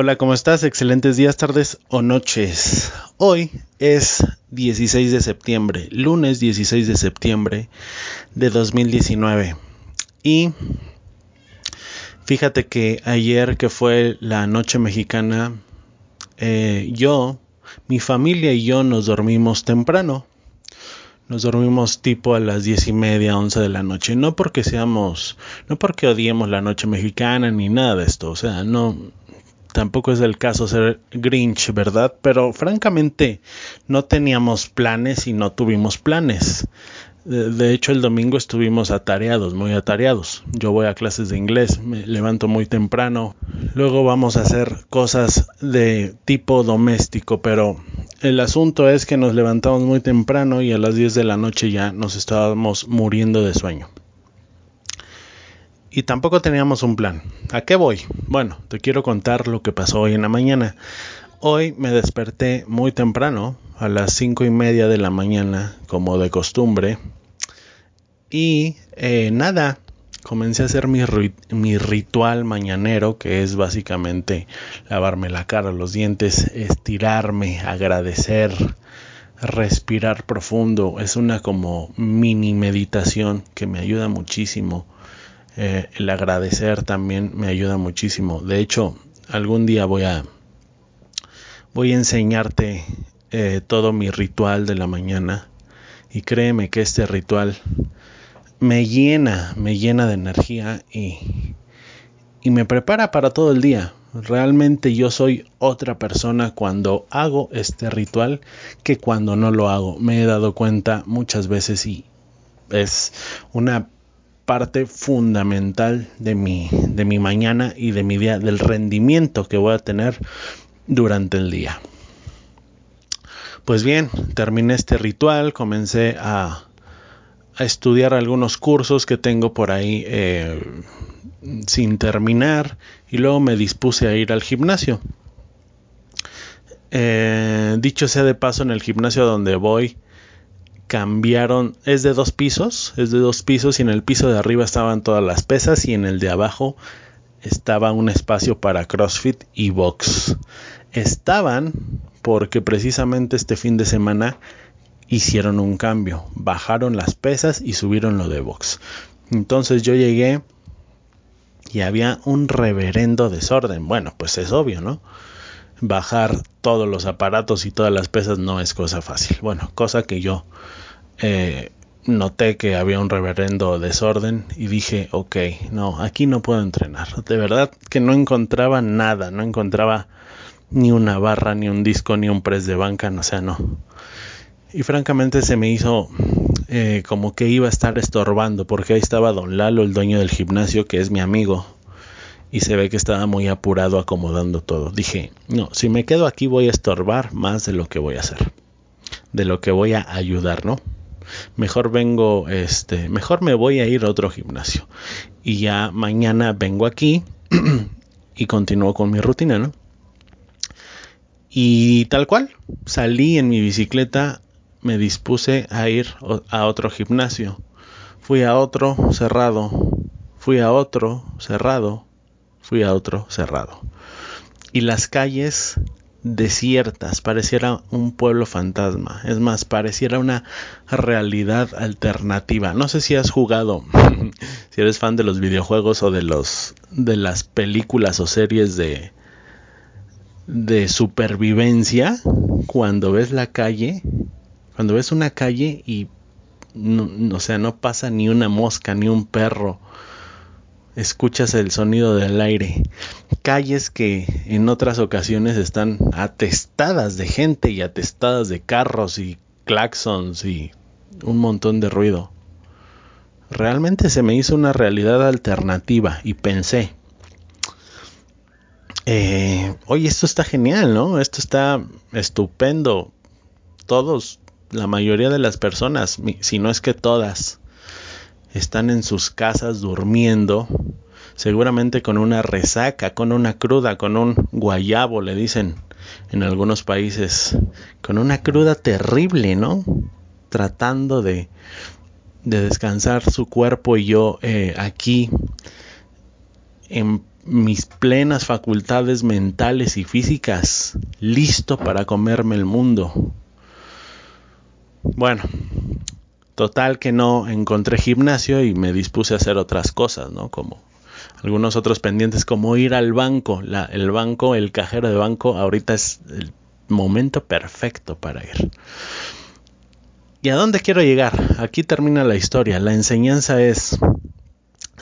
Hola, ¿cómo estás? Excelentes días, tardes o noches. Hoy es 16 de septiembre, lunes 16 de septiembre de 2019. Y fíjate que ayer que fue la noche mexicana, eh, yo, mi familia y yo nos dormimos temprano. Nos dormimos tipo a las diez y media, once de la noche. No porque seamos, no porque odiemos la noche mexicana ni nada de esto. O sea, no, tampoco es el caso ser Grinch, ¿verdad? Pero francamente no teníamos planes y no tuvimos planes. De hecho, el domingo estuvimos atareados, muy atareados. Yo voy a clases de inglés, me levanto muy temprano. Luego vamos a hacer cosas de tipo doméstico, pero el asunto es que nos levantamos muy temprano y a las 10 de la noche ya nos estábamos muriendo de sueño y tampoco teníamos un plan. ¿A qué voy? Bueno, te quiero contar lo que pasó hoy en la mañana. Hoy me desperté muy temprano, a las cinco y media de la mañana, como de costumbre. Y eh, nada, comencé a hacer mi, mi, ritual mañanero, que es básicamente lavarme la cara, los dientes, estirarme, agradecer, respirar profundo. Es una como mini meditación que me ayuda muchísimo eh, el agradecer también me ayuda muchísimo. De hecho, algún día voy a voy a enseñarte eh, todo mi ritual de la mañana y créeme que este ritual me llena, me llena de energía y, y me prepara para todo el día. Realmente yo soy otra persona cuando hago este ritual que cuando no lo hago. Me he dado cuenta muchas veces y es una parte fundamental de mi, de mi mañana y de mi día, del rendimiento que voy a tener durante el día. Pues bien, terminé este ritual, comencé a, a estudiar algunos cursos que tengo por ahí eh, sin terminar y luego me dispuse a ir al gimnasio. Eh, dicho sea de paso, en el gimnasio donde voy, cambiaron, es de dos pisos, es de dos pisos y en el piso de arriba estaban todas las pesas y en el de abajo estaba un espacio para CrossFit y box. Estaban porque precisamente este fin de semana hicieron un cambio, bajaron las pesas y subieron lo de box. Entonces yo llegué y había un reverendo desorden. Bueno, pues es obvio, ¿no? Bajar todos los aparatos y todas las pesas no es cosa fácil. Bueno, cosa que yo eh, noté que había un reverendo desorden y dije, ok, no, aquí no puedo entrenar. De verdad que no encontraba nada, no encontraba ni una barra, ni un disco, ni un press de banca, no, sea, no. Y francamente se me hizo eh, como que iba a estar estorbando, porque ahí estaba don Lalo, el dueño del gimnasio, que es mi amigo, y se ve que estaba muy apurado acomodando todo. Dije, no, si me quedo aquí voy a estorbar más de lo que voy a hacer, de lo que voy a ayudar, ¿no? Mejor vengo, este, mejor me voy a ir a otro gimnasio y ya mañana vengo aquí y continúo con mi rutina, ¿no? Y tal cual, salí en mi bicicleta me dispuse a ir a otro gimnasio. Fui a otro cerrado, fui a otro cerrado, fui a otro cerrado. Y las calles desiertas, pareciera un pueblo fantasma. Es más, pareciera una realidad alternativa. No sé si has jugado, si eres fan de los videojuegos o de los de las películas o series de de supervivencia cuando ves la calle, cuando ves una calle y no, o sea, no pasa ni una mosca, ni un perro. Escuchas el sonido del aire. Calles que en otras ocasiones están atestadas de gente y atestadas de carros y claxons y un montón de ruido. Realmente se me hizo una realidad alternativa y pensé, eh, oye, esto está genial, ¿no? Esto está estupendo. Todos, la mayoría de las personas, si no es que todas, están en sus casas durmiendo, seguramente con una resaca, con una cruda, con un guayabo, le dicen en algunos países, con una cruda terrible, ¿no? Tratando de, de descansar su cuerpo y yo eh, aquí en mis plenas facultades mentales y físicas, listo para comerme el mundo. Bueno, total que no encontré gimnasio y me dispuse a hacer otras cosas, ¿no? Como algunos otros pendientes, como ir al banco. el banco, el cajero de banco, ahorita es el momento perfecto para ir. ¿Y a dónde quiero llegar? Aquí termina la historia. La enseñanza es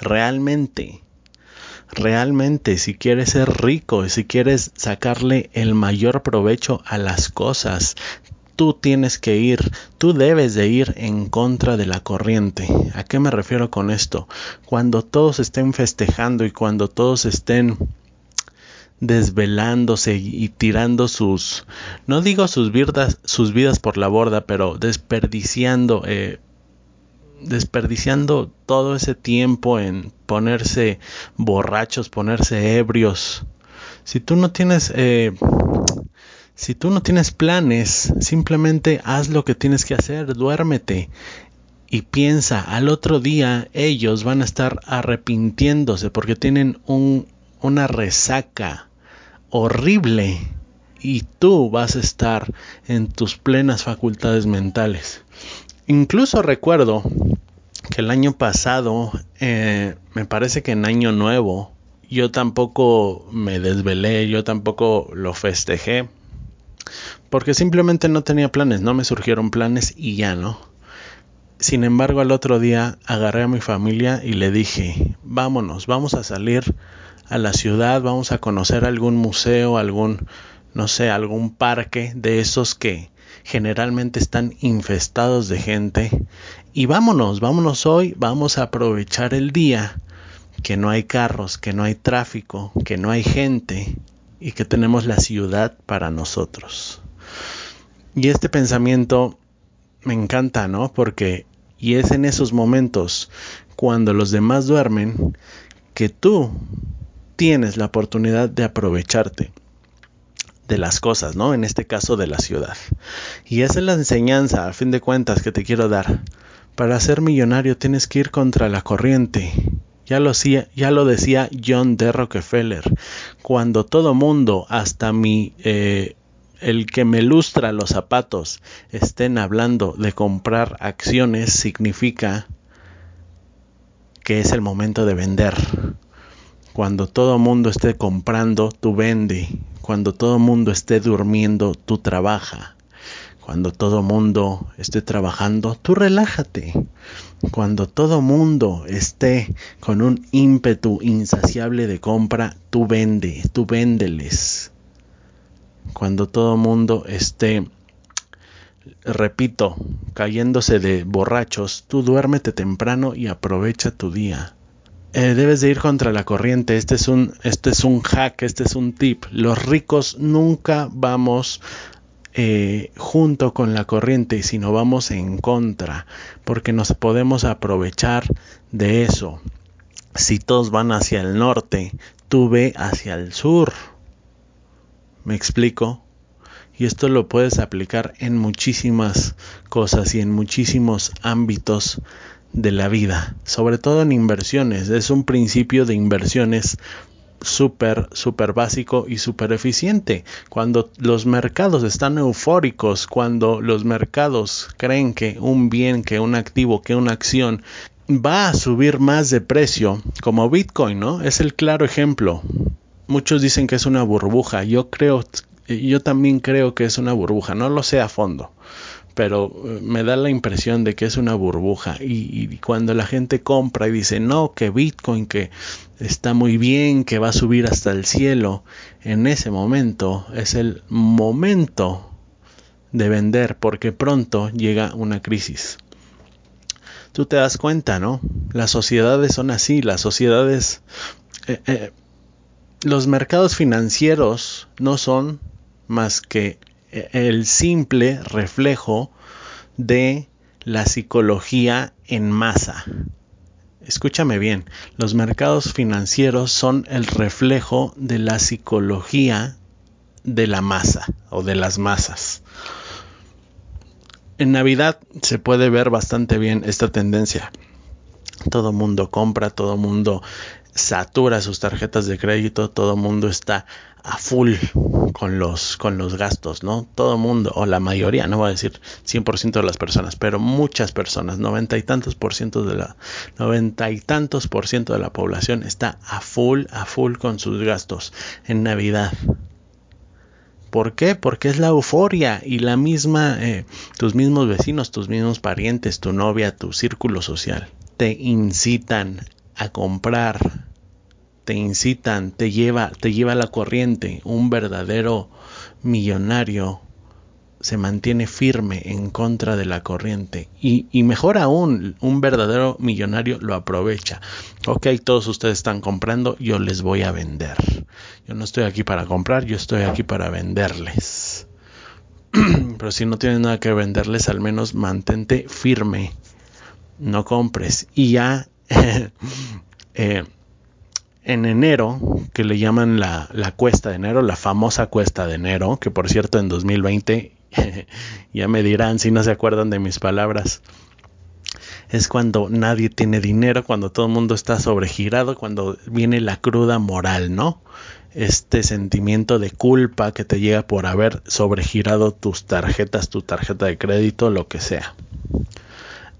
realmente realmente si quieres ser rico, si quieres sacarle el mayor provecho a las cosas, tú tienes que ir, tú debes de ir en contra de la corriente. ¿A qué me refiero con esto? Cuando todos estén festejando y cuando todos estén desvelándose y tirando sus, no digo sus vidas, sus vidas por la borda, pero desperdiciando eh, desperdiciando todo ese tiempo en ponerse borrachos, ponerse ebrios. Si tú no tienes, eh, si tú no tienes planes, simplemente haz lo que tienes que hacer, duérmete y piensa, al otro día ellos van a estar arrepintiéndose porque tienen un, una resaca horrible y tú vas a estar en tus plenas facultades mentales. Incluso recuerdo que el año pasado, eh, me parece que en Año Nuevo, yo tampoco me desvelé, yo tampoco lo festejé, porque simplemente no tenía planes, no me surgieron planes y ya no. Sin embargo, al otro día agarré a mi familia y le dije, vámonos, vamos a salir a la ciudad, vamos a conocer algún museo, algún, no sé, algún parque de esos que generalmente están infestados de gente. Y vámonos, vámonos hoy, vamos a aprovechar el día, que no hay carros, que no hay tráfico, que no hay gente y que tenemos la ciudad para nosotros. Y este pensamiento me encanta, ¿no? Porque y es en esos momentos cuando los demás duermen que tú tienes la oportunidad de aprovecharte de las cosas, ¿no? En este caso de la ciudad. Y esa es la enseñanza, a fin de cuentas, que te quiero dar. Para ser millonario tienes que ir contra la corriente. Ya lo, decía John D. Rockefeller. Cuando todo mundo, hasta mi, eh, el que me lustra los zapatos, estén hablando de comprar acciones, significa que es el momento de vender. Cuando todo mundo esté comprando, tú vende. Cuando todo mundo esté durmiendo, tú trabaja. Cuando todo mundo esté trabajando, tú relájate. Cuando todo mundo esté con un ímpetu insaciable de compra, tú vende, tú véndeles. Cuando todo mundo esté, repito, cayéndose de borrachos, tú duérmete temprano y aprovecha tu día. Eh, debes de ir contra la corriente. Este es un, este es un hack, este es un tip. Los ricos nunca vamos eh, junto con la corriente, sino vamos en contra, porque nos podemos aprovechar de eso. Si todos van hacia el norte, tú ve hacia el sur. ¿Me explico? Y esto lo puedes aplicar en muchísimas cosas y en muchísimos ámbitos de la vida, sobre todo en inversiones. Es un principio de inversiones súper, súper básico y súper eficiente. Cuando los mercados están eufóricos, cuando los mercados creen que un bien, que un activo, que una acción va a subir más de precio, como Bitcoin, ¿no? Es el claro ejemplo. Muchos dicen que es una burbuja. Yo creo, yo también creo que es una burbuja. No lo sé a fondo pero eh, me da la impresión de que es una burbuja y, cuando la gente compra y dice no que Bitcoin que está muy bien que va a subir hasta el cielo en ese momento es el momento de vender porque pronto llega una crisis. Tú te das cuenta no las sociedades son así las sociedades eh, eh, los mercados financieros no son más que el simple reflejo de la psicología en masa. Escúchame bien, los mercados financieros son el reflejo de la psicología de la masa o de las masas. En Navidad se puede ver bastante bien esta tendencia. Todo mundo compra, todo mundo satura sus tarjetas de crédito, todo mundo está a full con los, con los gastos, ¿no? Todo mundo, o la mayoría, no voy a decir 100% de las personas, pero muchas personas, noventa y tantos por ciento de la, noventa y tantos por ciento de la población está a full, a full con sus gastos en Navidad. ¿Por qué? Porque es la euforia y la misma, eh, tus mismos vecinos, tus mismos parientes, tu novia, tu círculo social, te incitan a comprar te incitan, te lleva, te lleva la corriente. Un verdadero millonario se mantiene firme en contra de la corriente y, y, mejor aún, un verdadero millonario lo aprovecha. Ok, todos ustedes están comprando, yo les voy a vender. Yo no estoy aquí para comprar, yo estoy aquí para venderles. Pero si no tienes nada que venderles, al menos mantente firme. No compres. Y ya eh, en enero, que le llaman la, la, cuesta de enero, la famosa cuesta de enero, que por cierto en 2020, ya me dirán si no se acuerdan de mis palabras, es cuando nadie tiene dinero, cuando todo el mundo está sobregirado, cuando viene la cruda moral, ¿no? Este sentimiento de culpa que te llega por haber sobregirado tus tarjetas, tu tarjeta de crédito, lo que sea.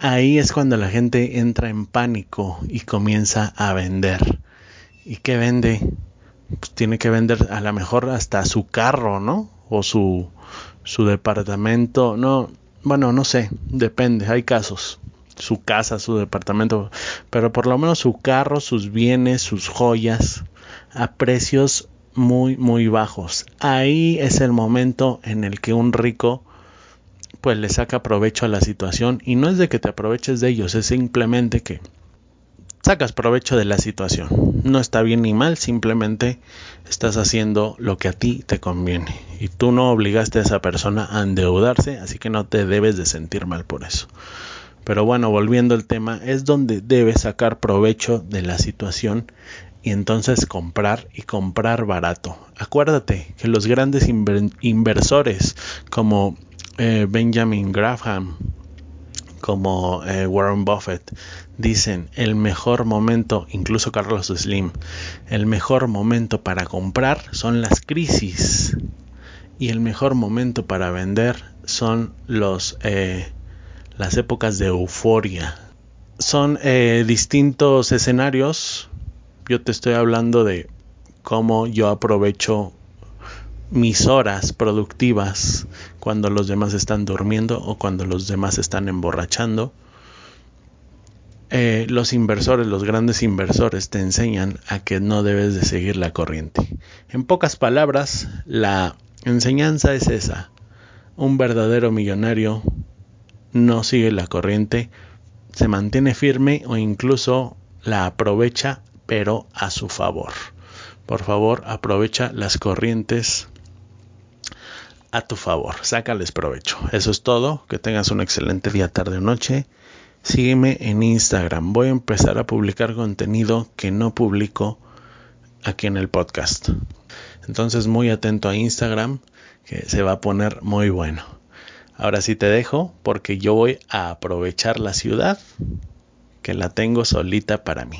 Ahí es cuando la gente entra en pánico y comienza a vender ¿Y qué vende? Pues tiene que vender a lo mejor hasta su carro, ¿no? O su, su departamento. No, bueno, no sé, depende, hay casos. Su casa, su departamento, pero por lo menos su carro, sus bienes, sus joyas, a precios muy, muy bajos. Ahí es el momento en el que un rico pues le saca provecho a la situación y no es de que te aproveches de ellos, es simplemente que sacas provecho de la situación. No está bien ni mal, simplemente estás haciendo lo que a ti te conviene. Y tú no obligaste a esa persona a endeudarse, así que no te debes de sentir mal por eso. Pero bueno, volviendo al tema, es donde debes sacar provecho de la situación y entonces comprar y comprar barato. Acuérdate que los grandes inversores como eh, Benjamin Graham, como eh, Warren Buffett dicen el mejor momento, incluso Carlos Slim, el mejor momento para comprar son las crisis y el mejor momento para vender son los eh, las épocas de euforia. Son distintos escenarios. Yo te estoy hablando de cómo yo aprovecho mis horas productivas cuando los demás están durmiendo o cuando los demás están emborrachando. Eh, los inversores, los grandes inversores te enseñan a que no debes de seguir la corriente. En pocas palabras, la enseñanza es esa. Un verdadero millonario no sigue la corriente, se mantiene firme o incluso la aprovecha, pero a su favor. Por favor, aprovecha las corrientes a tu favor. Sácales provecho. Eso es todo. Que tengas un excelente día, tarde o noche. Sígueme en Instagram. Voy a empezar a publicar contenido que no publico aquí en el podcast. Entonces muy atento a Instagram, que se va a poner muy bueno. Ahora sí te dejo porque yo voy a aprovechar la ciudad que la tengo solita para mí.